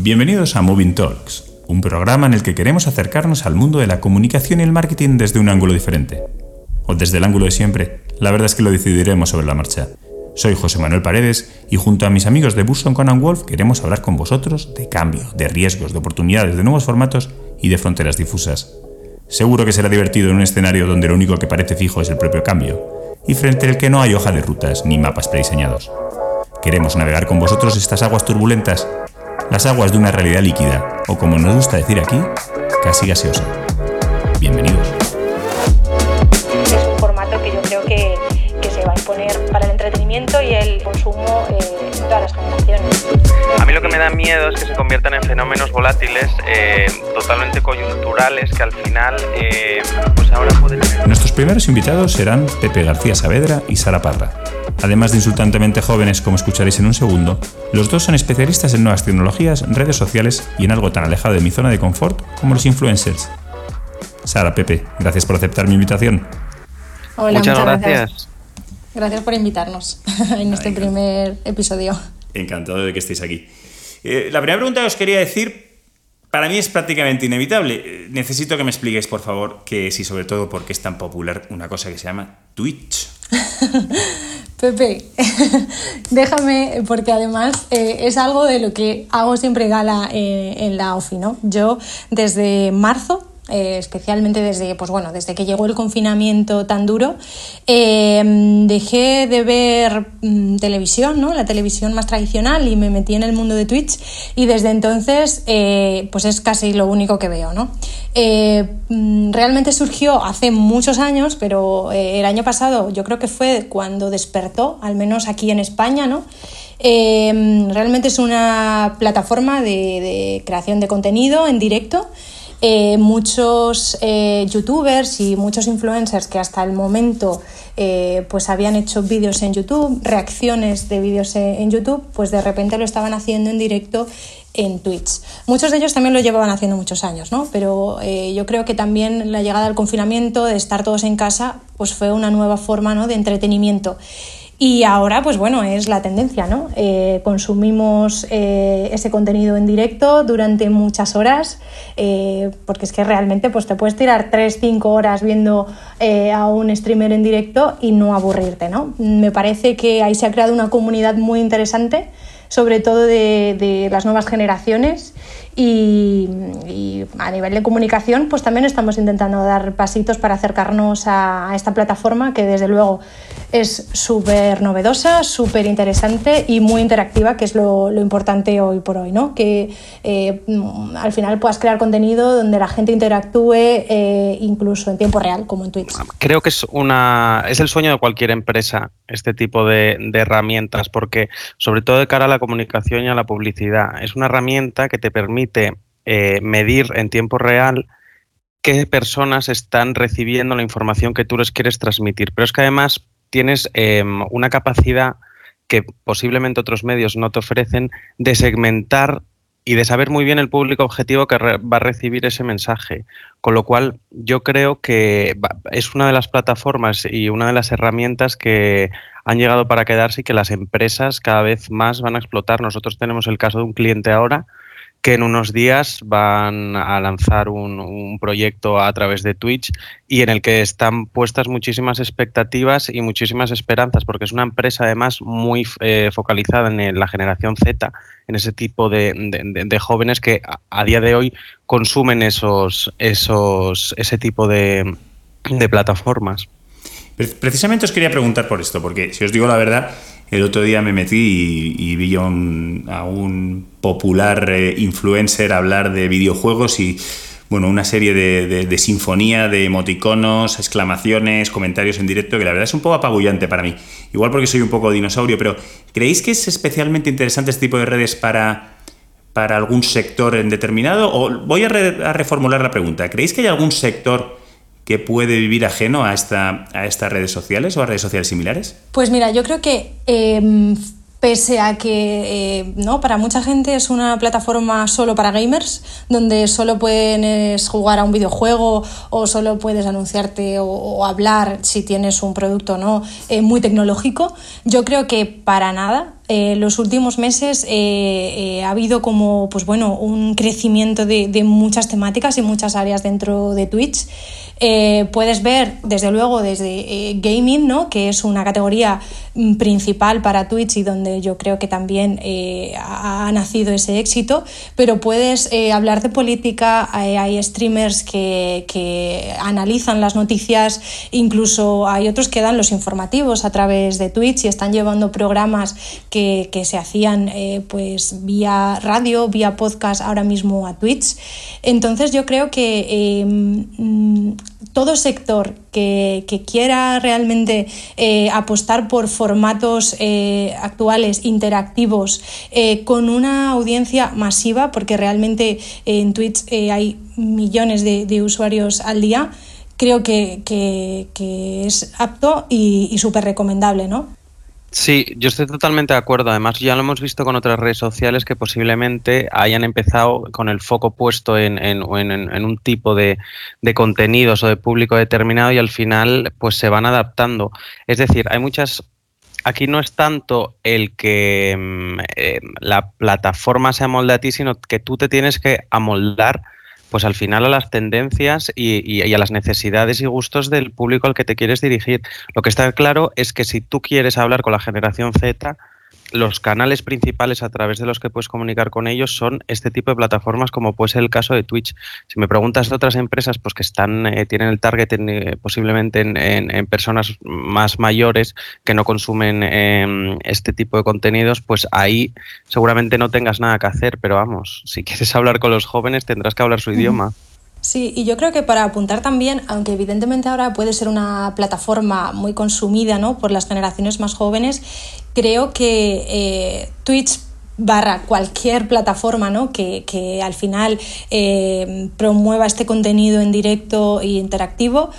Bienvenidos a Moving Talks, un programa en el que queremos acercarnos al mundo de la comunicación y el marketing desde un ángulo diferente. O desde el ángulo de siempre, la verdad es que lo decidiremos sobre la marcha. Soy José Manuel Paredes y junto a mis amigos de Burson Conan Wolf queremos hablar con vosotros de cambio, de riesgos, de oportunidades, de nuevos formatos y de fronteras difusas. Seguro que será divertido en un escenario donde lo único que parece fijo es el propio cambio y frente al que no hay hoja de rutas ni mapas prediseñados. Queremos navegar con vosotros estas aguas turbulentas las aguas de una realidad líquida, o como nos gusta decir aquí, casi gaseosa. Bienvenidos. Es un formato que yo creo que, se va a imponer para el entretenimiento y el consumo eh, en todas las generaciones. A mí lo que me da miedo es que se conviertan en fenómenos volátiles, eh, totalmente coyunturales, que al final, eh, pues ahora pueden... Nuestros primeros invitados serán Pepe García Saavedra y Sara Parra Además de insultantemente jóvenes, como escucharéis en un segundo, los dos son especialistas en nuevas tecnologías, redes sociales y en algo tan alejado de mi zona de confort como los influencers. Sara, Pepe, gracias por aceptar mi invitación. Hola, muchas, gracias. gracias. por invitarnos en este primer episodio. Encantado de que estéis aquí. Eh, la primera pregunta que os quería decir, para mí es prácticamente inevitable. Eh, necesito que me expliquéis, por favor, qué es y sobre todo por qué es tan popular una cosa que se llama Twitch. Pepe, déjame, porque además eh, es algo de lo que hago siempre gala eh, en la OFI, ¿no? Yo desde marzo eh, especialmente desde, pues bueno, desde que llegó el confinamiento tan duro, eh, dejé de ver mm, televisión, ¿no? la televisión más tradicional y me metí en el mundo de Twitch y desde entonces eh, pues es casi lo único que veo. ¿no? Mm, realmente surgió hace muchos años, pero el año pasado yo creo que fue cuando despertó, al menos aquí en España, ¿no? realmente es una plataforma de creación de contenido en directo eh, muchos eh, youtubers y muchos influencers que hasta el momento eh, pues habían hecho vídeos en YouTube, reacciones de vídeos en YouTube, pues de repente lo estaban haciendo en directo en Twitch. Muchos de ellos también lo llevaban haciendo muchos años, ¿no? Pero yo creo que también la llegada al confinamiento, de estar todos en casa, pues fue una nueva forma ¿no? de entretenimiento. Y ahora, pues bueno, es la tendencia, ¿no? Eh, consumimos eh, ese contenido en directo durante muchas horas, eh, porque es que realmente pues te puedes tirar 3, 5 horas viendo a un streamer en directo y no aburrirte, ¿no? Me parece que ahí se ha creado una comunidad muy interesante, sobre todo de, de las nuevas generaciones y, a nivel de comunicación, pues también estamos intentando dar pasitos para acercarnos a, esta plataforma que desde luego es súper novedosa, súper interesante y muy interactiva, que es lo, importante hoy por hoy, ¿no? Que eh, al final puedas crear contenido donde la gente interactúe eh, incluso en tiempo real, como en Twitch. Creo que es, una, es el sueño de cualquier empresa este tipo de, de herramientas, porque sobre todo de cara a la comunicación y a la publicidad, es una herramienta que te permite eh, medir en tiempo real qué personas están recibiendo la información que tú les quieres transmitir. Pero es que además tienes em, una capacidad que posiblemente otros medios no te ofrecen de segmentar y de saber muy bien el público objetivo que va a recibir ese mensaje. Con lo cual, yo creo que es una de las plataformas y una de las herramientas que han llegado para quedarse y que las empresas cada vez más van a explotar. Nosotros tenemos el caso de un cliente ahora que en unos días van a lanzar un, proyecto a través de Twitch y en el que están puestas muchísimas expectativas y muchísimas esperanzas, porque es una empresa además muy eh, focalizada en la generación Z, en ese tipo de, jóvenes que a, día de hoy consumen esos, esos, ese tipo de, plataformas. Precisamente os quería preguntar por esto, porque si os digo la verdad, el otro día me metí y, vi a un, popular eh, influencer hablar de videojuegos y bueno, una serie de, sinfonía de emoticonos, exclamaciones, comentarios en directo, que la verdad es un poco apabullante para mí. Igual porque soy un poco dinosaurio, pero ¿creéis que es especialmente interesante este tipo de redes para, para algún sector en determinado? O voy a reformular la pregunta. ¿Creéis que hay algún sector que puede vivir ajeno a, esta, a estas redes sociales o a redes sociales similares? Pues mira, yo creo que em, pese a que eh, ¿no? para mucha gente es una plataforma solo para gamers, donde solo puedes jugar a un videojuego o solo puedes anunciarte o, hablar si tienes un producto ¿no? Eh, muy tecnológico, yo creo que para nada eh, los últimos meses ha habido como pues bueno, un crecimiento de, muchas temáticas y muchas áreas dentro de Twitch. Eh, puedes ver, desde luego, desde eh, gaming, ¿no? que es una categoría mm, principal para Twitch y donde yo creo que también eh, ha nacido ese éxito, pero puedes hablar de política, hay, streamers que, que, analizan las noticias, incluso hay otros que dan los informativos a través de Twitch y están llevando programas que, que se hacían pues vía radio, vía podcast ahora mismo a Twitch. Entonces yo creo que mm, todo sector que, quiera realmente eh, apostar por formatos eh, actuales, interactivos, eh, con una audiencia masiva, porque realmente en Twitch hay millones de, usuarios al día, creo que, es apto y, y súper recomendable, ¿no? Sí, yo estoy totalmente de acuerdo. Además, ya lo hemos visto con otras redes sociales que posiblemente hayan empezado con el foco puesto en, un tipo de, contenidos o de público determinado y al final pues se van adaptando. Es decir, hay muchas... Aquí no es tanto el que mm, eh, la plataforma se amolde a ti, sino que tú te tienes que amoldar pues al final a las tendencias y, a las necesidades y gustos del público al que te quieres dirigir. Lo que está claro es que si tú quieres hablar con la generación Z, los canales principales a través de los que puedes comunicar con ellos son este tipo de plataformas como puede ser el caso de Twitch. Si me preguntas de otras empresas pues que están eh, tienen el target eh, posiblemente en, personas más mayores que no consumen em, este tipo de contenidos, pues ahí seguramente no tengas nada que hacer, pero vamos, si quieres hablar con los jóvenes tendrás que hablar su idioma. Sí, y yo creo que para apuntar también, aunque evidentemente ahora puede ser una plataforma muy consumida ¿no? por las generaciones más jóvenes, creo que eh, Twitch barra cualquier plataforma ¿no? que, al final eh, promueva este contenido en directo e interactivo,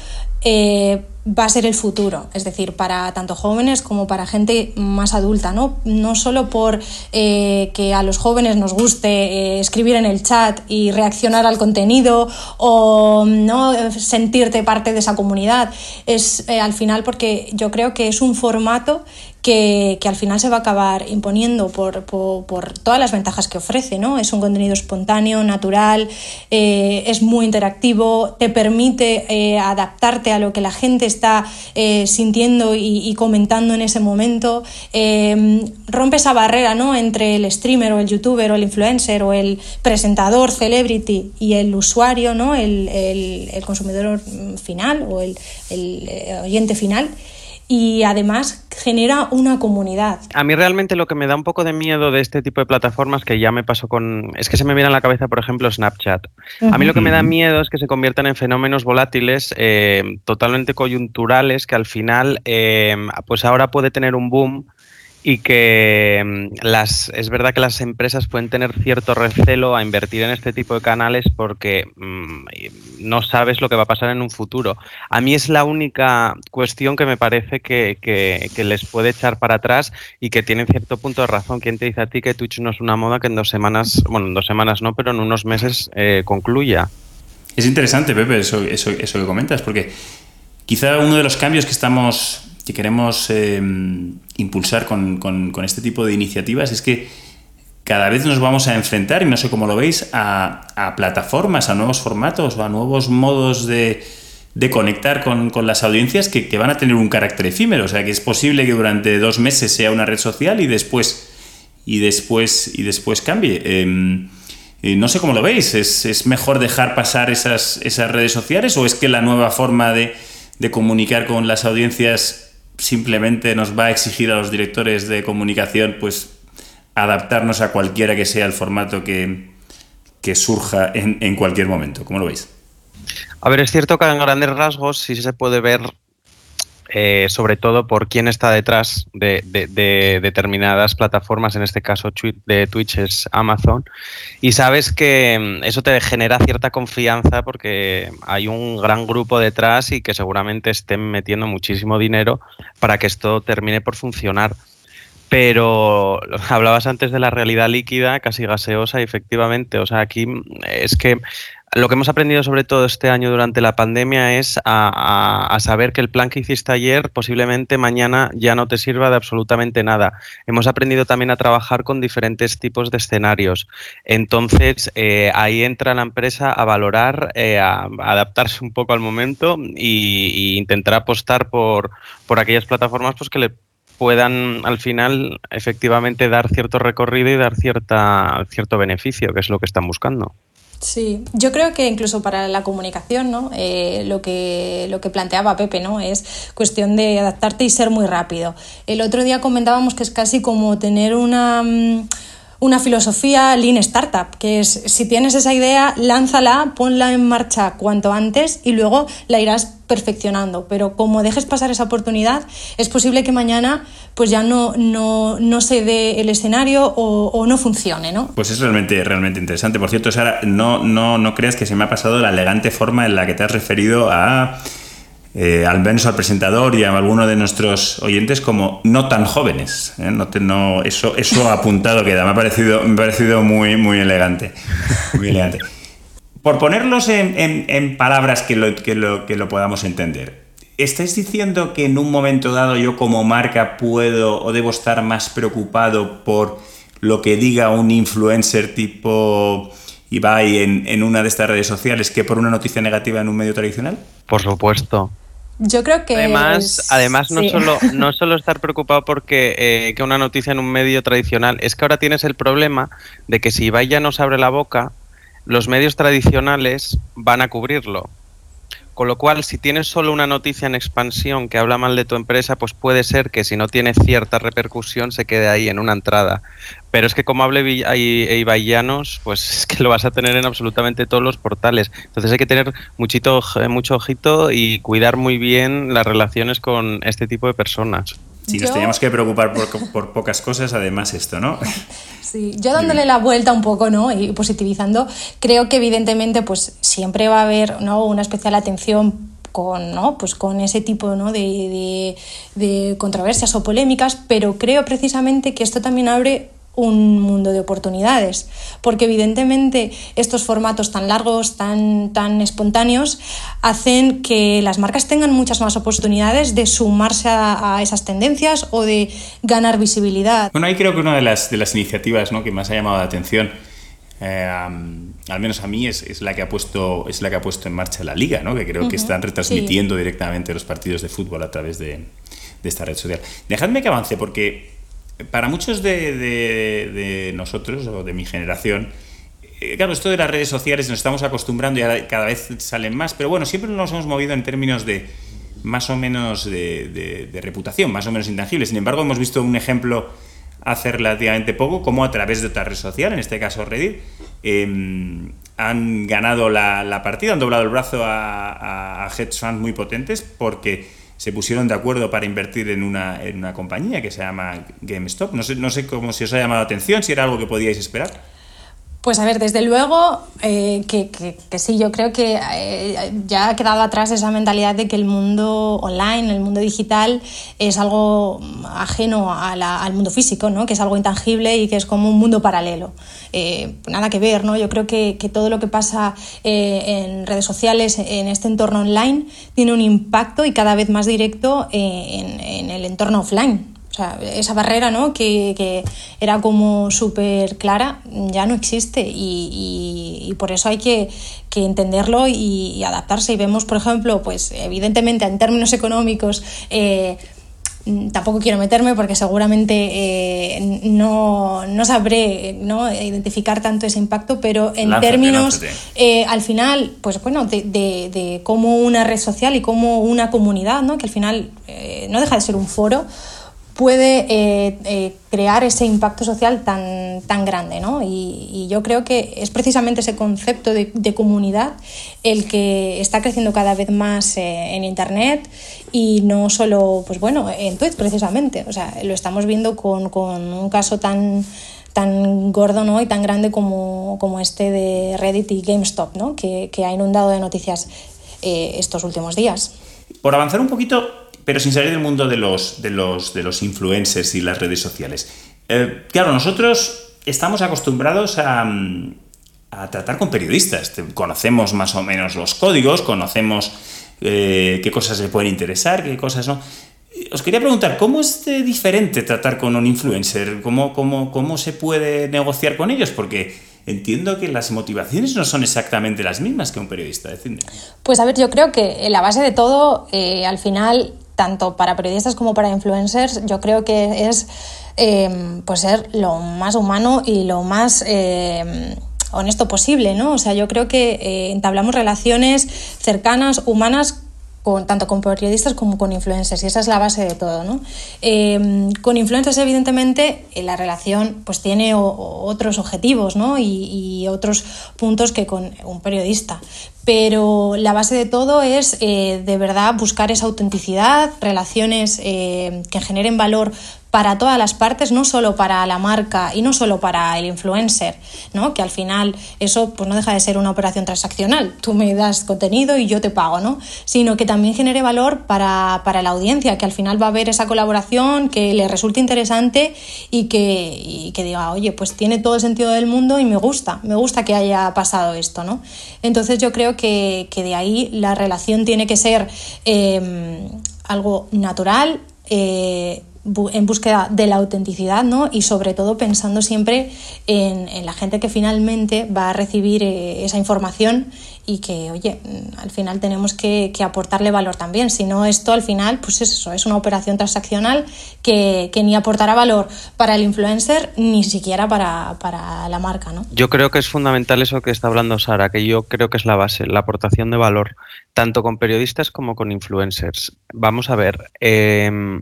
eh, va a ser el futuro, es decir, para tanto jóvenes como para gente más adulta, no, no solo por eh, que a los jóvenes nos guste eh, escribir en el chat y reaccionar al contenido o no sentirte parte de esa comunidad, es al final porque yo creo que es un formato que, al final se va a acabar imponiendo por, todas las ventajas que ofrece. ¿no? Es un contenido espontáneo, natural, eh, es muy interactivo, te permite eh, adaptarte a lo que la gente está eh, sintiendo y, comentando en ese momento. rompe esa barrera ¿no? entre el streamer o el youtuber o el influencer o el presentador, celebrity y el usuario, ¿no? el, consumidor final o el oyente final y además genera una comunidad. A mí realmente lo que me da un poco de miedo de este tipo de plataformas que ya me pasó con... Es que se me viene a la cabeza, por ejemplo, Snapchat. A mí lo que me da miedo es que se conviertan en fenómenos volátiles, eh, totalmente coyunturales, que al final, eh, pues ahora puede tener un boom y que mm, las es verdad que las empresas pueden tener cierto recelo a invertir en este tipo de canales porque mm, no sabes lo que va a pasar en un futuro. A mí es la única cuestión que me parece que, les puede echar para atrás y que tiene cierto punto de razón. ¿Quién te dice a ti que Twitch no es una moda que en dos semanas, bueno, en dos semanas no, pero en unos meses eh, concluya? Es interesante, Pepe, eso, eso, eso que comentas, porque quizá uno de los cambios que estamos que queremos em, impulsar con, este tipo de iniciativas es que cada vez nos vamos a enfrentar, y no sé cómo lo veis, a, plataformas, a nuevos formatos, a nuevos modos de, conectar con, las audiencias que, van a tener un carácter efímero. O sea, que es posible que durante dos meses sea una red social y después, y después, y después cambie. Em, eh, no sé cómo lo veis. ¿Es, mejor dejar pasar esas, esas, redes sociales o es que la nueva forma de, de comunicar con las audiencias simplemente nos va a exigir a los directores de comunicación pues adaptarnos a cualquiera que sea el formato que, surja en, cualquier momento. ¿Cómo lo veis? A ver, es cierto que en grandes rasgos sí se puede ver eh, sobre todo por quién está detrás de, determinadas plataformas, en este caso de Twitch es Amazon, y sabes que mm, eso te genera cierta confianza porque hay un gran grupo detrás y que seguramente estén metiendo muchísimo dinero para que esto termine por funcionar. Pero hablabas antes de la realidad líquida, casi gaseosa, efectivamente. O sea, aquí mm, es que lo que hemos aprendido sobre todo este año durante la pandemia es a, saber que el plan que hiciste ayer posiblemente mañana ya no te sirva de absolutamente nada. Hemos aprendido también a trabajar con diferentes tipos de escenarios. Entonces, eh, ahí entra la empresa a valorar, eh, a, adaptarse un poco al momento e intentar apostar por, por aquellas plataformas pues, que le puedan al final efectivamente dar cierto recorrido y dar cierta, cierto beneficio, que es lo que están buscando. Sí, yo creo que incluso para la comunicación, ¿no? Eh, lo, que, lo que planteaba Pepe, ¿no? Es cuestión de adaptarte y ser muy rápido. El otro día comentábamos que es casi como tener una... Mm, una filosofía Lean Startup, que es si tienes esa idea, lánzala, ponla en marcha cuanto antes y luego la irás perfeccionando. Pero como dejes pasar esa oportunidad, es posible que mañana pues ya no, no, se dé el escenario o, no funcione, ¿no? Pues es realmente, realmente interesante. Por cierto, Sara, no, no, no creas que se me ha pasado la elegante forma en la que te has referido a eh, al menos al presentador y a alguno de nuestros oyentes como no tan jóvenes. ¿eh? No, no eso, eso apuntado queda, me ha parecido, me ha parecido muy, muy elegante. Muy elegante. Por ponerlos en, palabras que lo, que, lo, que lo podamos entender, ¿estáis diciendo que en un momento dado yo como marca puedo o debo estar más preocupado por lo que diga un influencer tipo Ibai en, en una de estas redes sociales que por una noticia negativa en un medio tradicional? Por supuesto. Yo creo que. Además, además no, solo, no solo estar preocupado porque eh, que una noticia en un medio tradicional, es que ahora tienes el problema de que si Ibai ya nos abre la boca, los medios tradicionales van a cubrirlo. Con lo cual, si tienes solo una noticia en expansión que habla mal de tu empresa, pues puede ser que si no tiene cierta repercusión se quede ahí en una entrada. Pero es que como hable Ibaianos, pues es que lo vas a tener en absolutamente todos los portales. Entonces hay que tener muchito, mucho ojito y cuidar muy bien las relaciones con este tipo de personas. Si nos teníamos que preocupar por, pocas cosas, además esto, ¿no? Sí, yo dándole la vuelta un poco, ¿no? Y positivizando, creo que evidentemente pues siempre va a haber ¿no? una especial atención con, ¿no? pues con ese tipo ¿no? de, de controversias o polémicas, pero creo precisamente que esto también abre un mundo de oportunidades, porque evidentemente estos formatos tan largos, tan, tan espontáneos, hacen que las marcas tengan muchas más oportunidades de sumarse a, esas tendencias o de ganar visibilidad. Bueno, ahí creo que una de las, de las iniciativas ¿no? que más ha llamado la atención eh, al menos a mí es, la que ha puesto es la que ha puesto en marcha la liga ¿no? que creo que están retransmitiendo directamente los partidos de fútbol a través de, de esta red social dejadme que avance porque para muchos de, nosotros o de mi generación, eh, claro, esto de las redes sociales nos estamos acostumbrando y cada vez salen más, pero bueno, siempre nos hemos movido en términos de más o menos de, reputación, más o menos intangible. Sin embargo, hemos visto un ejemplo hace relativamente poco, como a través de otra red social, en este caso Reddit, em, han ganado la, partida, han doblado el brazo a, a hedge funds muy potentes porque se pusieron de acuerdo para invertir en una, en una compañía que se llama GameStop. No sé, no sé cómo si os ha llamado la atención, si era algo que podíais esperar. Pues a ver, desde luego eh, que, que, sí, yo creo que eh, ya ha quedado atrás esa mentalidad de que el mundo online, el mundo digital, es algo ajeno al mundo físico, ¿no? que es algo intangible y que es como un mundo paralelo. Eh, nada que ver, ¿no? yo creo que, que todo lo que pasa en redes sociales, en este entorno online, tiene un impacto y cada vez más directo en el entorno offline esa barrera ¿no? que, era como súper clara ya no existe y, por eso hay que, entenderlo y, adaptarse. Y vemos, por ejemplo, pues evidentemente en términos económicos, eh, tampoco quiero meterme porque seguramente eh, no, sabré ¿no? identificar tanto ese impacto, pero en términos, eh, al final, pues bueno, de, de, de, cómo una red social y cómo una comunidad, ¿no? que al final no deja de ser un foro, puede eh, eh, crear ese impacto social tan, tan grande. ¿no? Y, yo creo que es precisamente ese concepto de, comunidad el que está creciendo cada vez más eh, en Internet y no solo pues bueno, en Twitch precisamente. O sea, lo estamos viendo con, con un caso tan tan gordo ¿no? y tan grande como, como este de Reddit y GameStop, ¿no? que, que ha inundado de noticias estos últimos días. Por avanzar un poquito, pero sin salir del mundo de los, de los, de los influencers y las redes sociales. Eh, claro, nosotros estamos acostumbrados a, a tratar con periodistas. Conocemos más o menos los códigos, conocemos eh, qué cosas le pueden interesar, qué cosas no. Os quería preguntar, ¿cómo es diferente tratar con un influencer? ¿Cómo, cómo, cómo se puede negociar con ellos? Porque entiendo que las motivaciones no son exactamente las mismas que un periodista. Decidme. Pues a ver, yo creo que la base de todo, eh, al final, tanto para periodistas como para influencers, yo creo que es eh, pues ser lo más humano y lo más honesto posible, ¿no? O sea, yo creo que eh, entablamos relaciones cercanas, humanas, con, tanto con periodistas como con influencers, y esa es la base de todo, ¿no? Em, con influencers, evidentemente, eh, la relación pues tiene otros objetivos, ¿no? Y, otros puntos que con un periodista. Pero la base de todo es eh, de verdad buscar esa autenticidad, relaciones que generen valor para todas las partes, no solo para la marca y no solo para el influencer, ¿no? que al final eso pues no deja de ser una operación transaccional, tú me das contenido y yo te pago, ¿no? sino que también genere valor para, la audiencia, que al final va a haber esa colaboración, que le resulte interesante y que, que diga, oye, pues tiene todo el sentido del mundo y me gusta, me gusta que haya pasado esto. ¿no? Entonces yo creo que, de ahí la relación tiene que ser eh, algo natural, eh, en búsqueda de la autenticidad ¿no? y sobre todo pensando siempre en, la gente que finalmente va a recibir eh, esa información y que, oye, mm, al final tenemos que, aportarle valor también. Si no, esto al final, pues es eso, es una operación transaccional que, ni aportará valor para el influencer ni siquiera para, la marca. ¿no? Yo creo que es fundamental eso que está hablando Sara, que yo creo que es la base, la aportación de valor, tanto con periodistas como con influencers. Vamos a ver. Eh,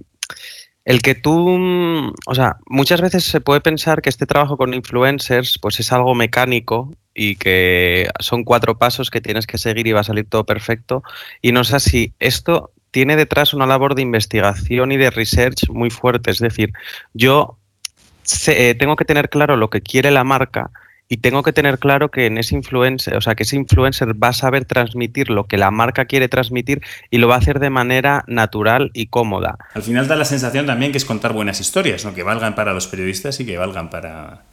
el que tú, o sea, muchas veces se puede pensar que este trabajo con influencers pues es algo mecánico y que son cuatro pasos que tienes que seguir y va a salir todo perfecto y no es así. Esto tiene detrás una labor de investigación y de research muy fuerte, es decir, yo eh, tengo que tener claro lo que quiere la marca, y tengo que tener claro que en ese influencer, o sea, que ese influencer va a saber transmitir lo que la marca quiere transmitir y lo va a hacer de manera natural y cómoda. Al final da la sensación también que es contar buenas historias, ¿no? que valgan para los periodistas y que valgan para,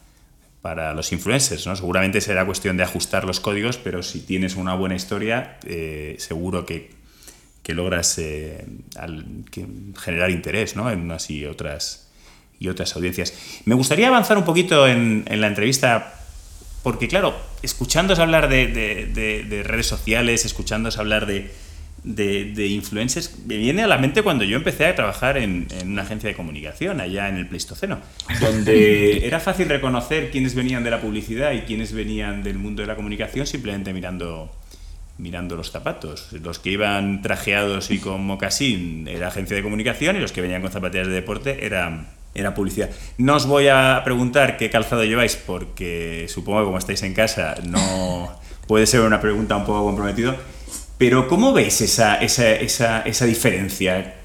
para los influencers. ¿no? Seguramente será cuestión de ajustar los códigos, pero si tienes una buena historia, eh, seguro que, que logras eh, generar interés ¿no? en unas y otras, y otras audiencias. Me gustaría avanzar un poquito en la entrevista porque claro, escuchándos hablar de, redes sociales, escuchándos hablar de, influencers, me viene a la mente cuando yo empecé a trabajar en, una agencia de comunicación allá en el Pleistoceno, donde era fácil reconocer quiénes venían de la publicidad y quiénes venían del mundo de la comunicación simplemente mirando mirando los zapatos. Los que iban trajeados y con mocasín era agencia de comunicación y los que venían con zapatillas de deporte eran era publicidad. No os voy a preguntar qué calzado lleváis porque supongo que como estáis en casa no puede ser una pregunta un poco comprometido. Pero ¿cómo veis esa, esa, esa, esa diferencia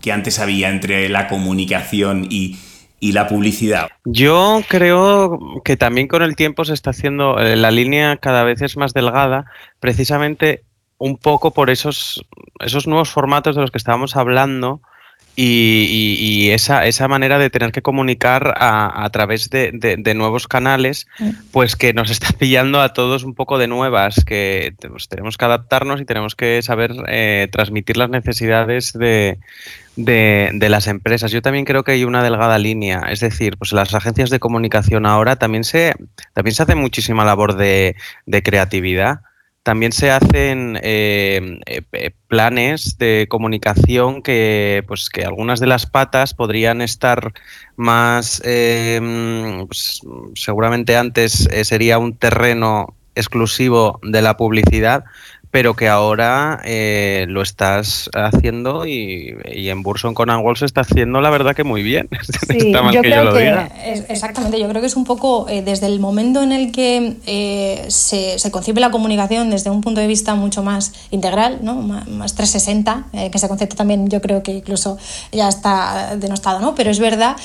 que antes había entre la comunicación y, y la publicidad? Yo creo que también con el tiempo se está haciendo, eh, la línea cada vez es más delgada, precisamente un poco por esos, esos nuevos formatos de los que estábamos hablando, y, esa, esa, manera de tener que comunicar a, través de, nuevos canales, mm. pues que nos está pillando a todos un poco de nuevas, que pues, tenemos que adaptarnos y tenemos que saber eh, transmitir las necesidades de, las empresas. Yo también creo que hay una delgada línea, es decir, pues las agencias de comunicación ahora también se, también se hace muchísima labor de creatividad también se hacen eh, eh, planes de comunicación que, pues, que algunas de las patas podrían estar más, eh, pues, seguramente antes sería un terreno exclusivo de la publicidad, pero que ahora eh, lo estás haciendo y, en Burson con Wall se está haciendo la verdad que muy bien. Sí, yo creo que, exactamente, yo creo que es un poco eh, desde el momento en el que eh, se, se, concibe la comunicación desde un punto de vista mucho más integral, ¿no? más, 360, que ese concepto también yo creo que incluso ya está denostado, ¿no? pero es verdad,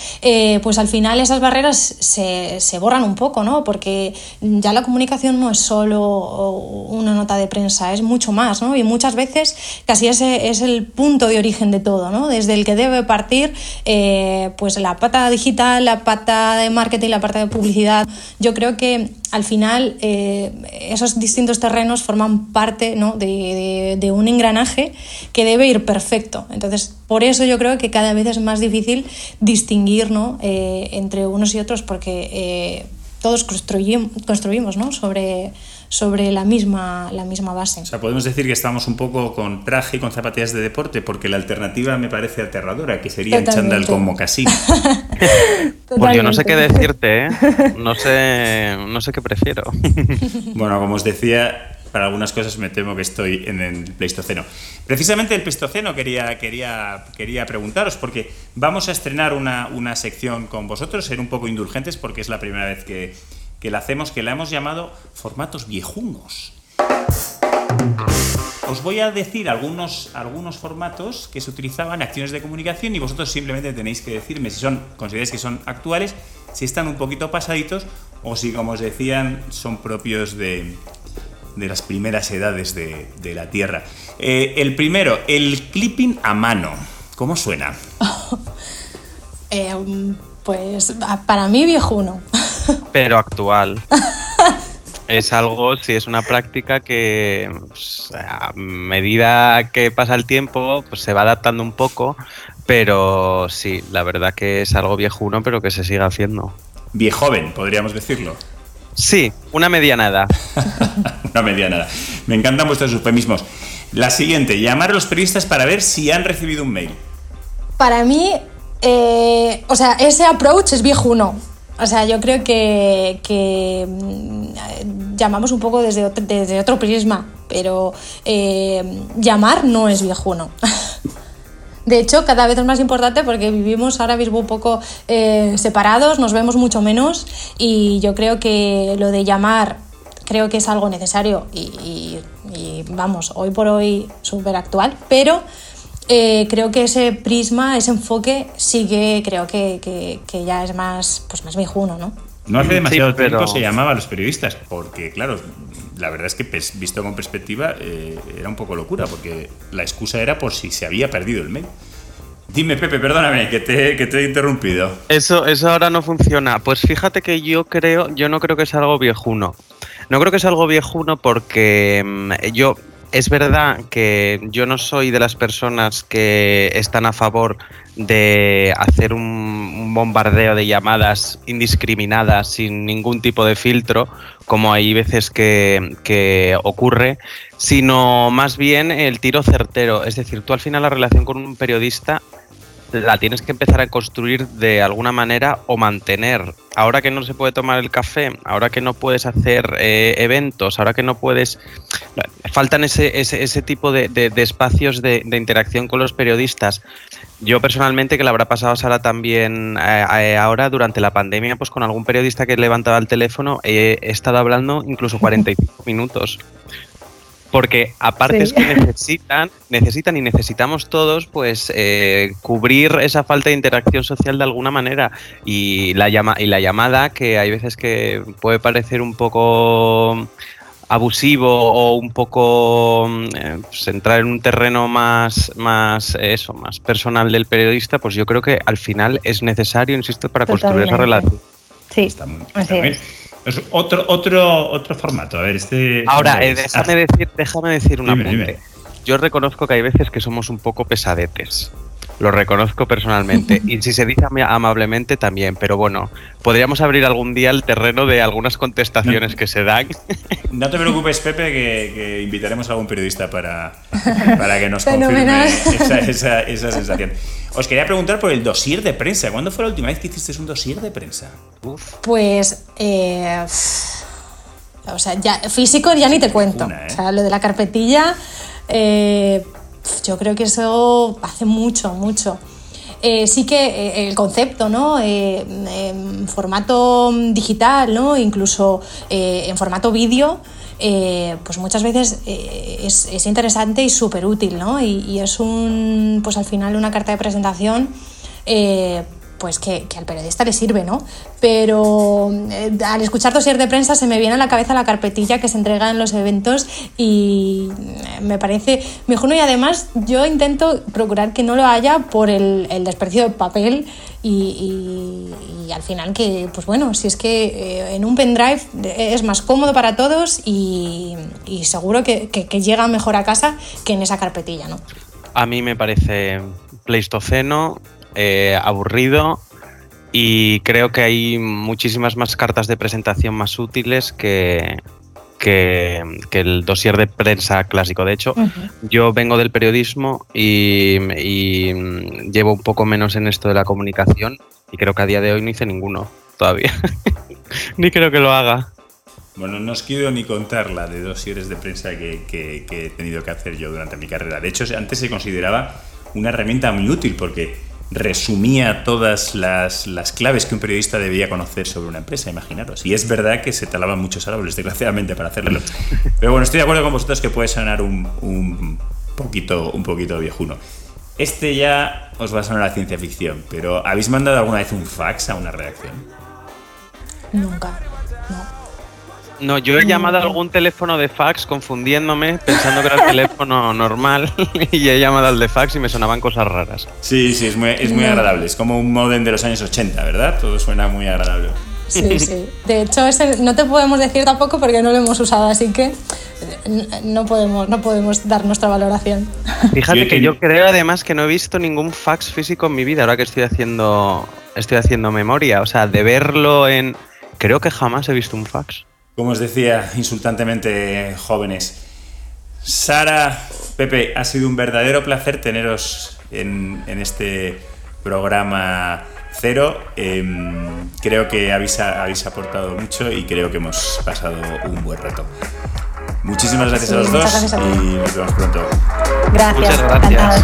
pues al final esas barreras se, se borran un poco, ¿no? porque ya la comunicación no es solo una nota de prensa, es mucho más, ¿no? Y muchas veces casi ese es el punto de origen de todo, ¿no? Desde el que debe partir eh, pues la pata digital, la pata de marketing, la parte de publicidad. Yo creo que al final eh, esos distintos terrenos forman parte ¿no? de, un engranaje que debe ir perfecto. Entonces, por eso yo creo que cada vez es más difícil distinguir ¿no? Eh, entre unos y otros porque todos construimos, construimos ¿no? sobre, sobre la misma, la misma base. O sea, podemos decir que estamos un poco con traje y con zapatillas de deporte, porque la alternativa me parece aterradora, que sería el chándal con mocasín. pues yo no sé qué decirte, ¿eh? No sé, no sé qué prefiero. bueno, como os decía, para algunas cosas me temo que estoy en el Pleistoceno. Precisamente el Pleistoceno quería, quería, quería preguntaros, porque vamos a estrenar una, una sección con vosotros, ser un poco indulgentes, porque es la primera vez que, que la hacemos, que la hemos llamado formatos viejunos. Os voy a decir algunos, algunos formatos que se utilizaban en acciones de comunicación y vosotros simplemente tenéis que decirme si son, consideráis que son actuales, si están un poquito pasaditos o si, como os decían, son propios de, de las primeras edades de, de la Tierra. Eh, el primero, el clipping a mano. ¿Cómo suena? eh, pues para mí viejuno. Pero actual. es algo, sí, es una práctica que pues, a medida que pasa el tiempo pues, se va adaptando un poco, pero sí, la verdad que es algo viejuno, pero que se sigue haciendo. Viejoven, podríamos decirlo. Sí, una medianada. una medianada. Me encantan vuestros eufemismos. La siguiente, llamar a los periodistas para ver si han recibido un mail. Para mí, eh, o sea, ese approach es viejuno. O sea, yo creo que, mm, llamamos un poco desde otro, desde otro prisma, pero eh, llamar no es viejuno. De hecho, cada vez es más importante porque vivimos ahora mismo un poco eh, separados, nos vemos mucho menos y yo creo que lo de llamar creo que es algo necesario y, y vamos, hoy por hoy súper actual, pero eh, creo que ese prisma, ese enfoque, sigue, creo que, ya es más, pues más viejuno, ¿no? No hace demasiado tiempo se llamaba a los periodistas, porque claro, la verdad es que visto con perspectiva eh, era un poco locura, porque la excusa era por si se había perdido el mail. Dime, Pepe, perdóname, que te, que te, he interrumpido. Eso, eso ahora no funciona. Pues fíjate que yo creo, yo no creo que sea algo viejuno. No creo que sea algo viejuno porque mm, yo es verdad que yo no soy de las personas que están a favor de hacer un, bombardeo de llamadas indiscriminadas sin ningún tipo de filtro, como hay veces que, que, ocurre, sino más bien el tiro certero. Es decir, tú al final la relación con un periodista la tienes que empezar a construir de alguna manera o mantener. Ahora que no se puede tomar el café, ahora que no puedes hacer eh, eventos, ahora que no puedes... Faltan ese, ese, tipo de, espacios de, interacción con los periodistas. Yo personalmente, que le habrá pasado Sara también eh, eh, ahora durante la pandemia, pues con algún periodista que levantaba el teléfono, he estado hablando incluso 45 minutos porque aparte es que necesitan, necesitan y necesitamos todos, pues, eh, cubrir esa falta de interacción social de alguna manera. Y la, llama, y la llamada, que hay veces que puede parecer un poco abusivo o un poco eh, pues, entrar en un terreno más, más eso, más personal del periodista, pues yo creo que al final es necesario, insisto, para construir esa relación. Sí, así es. Es otro, otro, otro formato. A ver, este. Ahora, eh, déjame, decir, déjame decir una dime, Yo reconozco que hay veces que somos un poco pesadetes. Lo reconozco personalmente. y si se dice amablemente también. Pero bueno, podríamos abrir algún día el terreno de algunas contestaciones que se dan. No te preocupes, Pepe, que, invitaremos a algún periodista para, para que nos confirme esa, esa, esa sensación. Os quería preguntar por el dossier de prensa. ¿Cuándo fue la última vez que hiciste un dossier de prensa? Pues. Eh, o sea, ya, físico ya ni te cuento. ¿eh? O sea, lo de la carpetilla. Eh, yo creo que eso hace mucho, mucho. sí que el concepto, ¿no? en formato digital, ¿no? Incluso en formato vídeo, eh, pues muchas veces eh, es, interesante y súper útil, ¿no? Y, es un, pues al final una carta de presentación eh, pues que, al periodista le sirve, ¿no? Pero eh, al escuchar dossier de prensa se me viene a la cabeza la carpetilla que se entrega en los eventos y eh, me parece mejor y además yo intento procurar que no lo haya por el, el de papel y, al final que, pues bueno, si es que eh, en un pendrive es más cómodo para todos y, seguro que, que llega mejor a casa que en esa carpetilla, ¿no? A mí me parece pleistoceno, eh, aburrido y creo que hay muchísimas más cartas de presentación más útiles que, que, el dossier de prensa clásico. De hecho, yo vengo del periodismo y, llevo un poco menos en esto de la comunicación y creo que a día de hoy no hice ninguno todavía. ni creo que lo haga. Bueno, no os quiero ni contar la de dosieres de prensa que, que, he tenido que hacer yo durante mi carrera. De hecho, antes se consideraba una herramienta muy útil porque resumía todas las, claves que un periodista debía conocer sobre una empresa, imaginaros. Y es verdad que se talaban muchos árboles, desgraciadamente, para hacerlo. Pero bueno, estoy de acuerdo con vosotros que puede sonar un, un, poquito, un poquito viejuno. Este ya os va a sonar a ciencia ficción, pero ¿habéis mandado alguna vez un fax a una redacción? Nunca, no. No, yo he llamado a algún teléfono de fax confundiéndome, pensando que era el teléfono normal y he llamado al de fax y me sonaban cosas raras. Sí, sí, es muy, es muy agradable. Es como un modem de los años 80, ¿verdad? Todo suena muy agradable. Sí, sí. De hecho, ese no te podemos decir tampoco porque no lo hemos usado, así que no podemos, no podemos dar nuestra valoración. Fíjate que yo creo además que no he visto ningún fax físico en mi vida, ahora que estoy haciendo, estoy haciendo memoria. O sea, de verlo en... Creo que jamás he visto un fax como os decía insultantemente, jóvenes. Sara, Pepe, ha sido un verdadero placer teneros en, este programa cero. Em, creo que habéis, habéis aportado mucho y creo que hemos pasado un buen rato. Muchísimas gracias a los dos y nos vemos pronto. Gracias. Muchas gracias.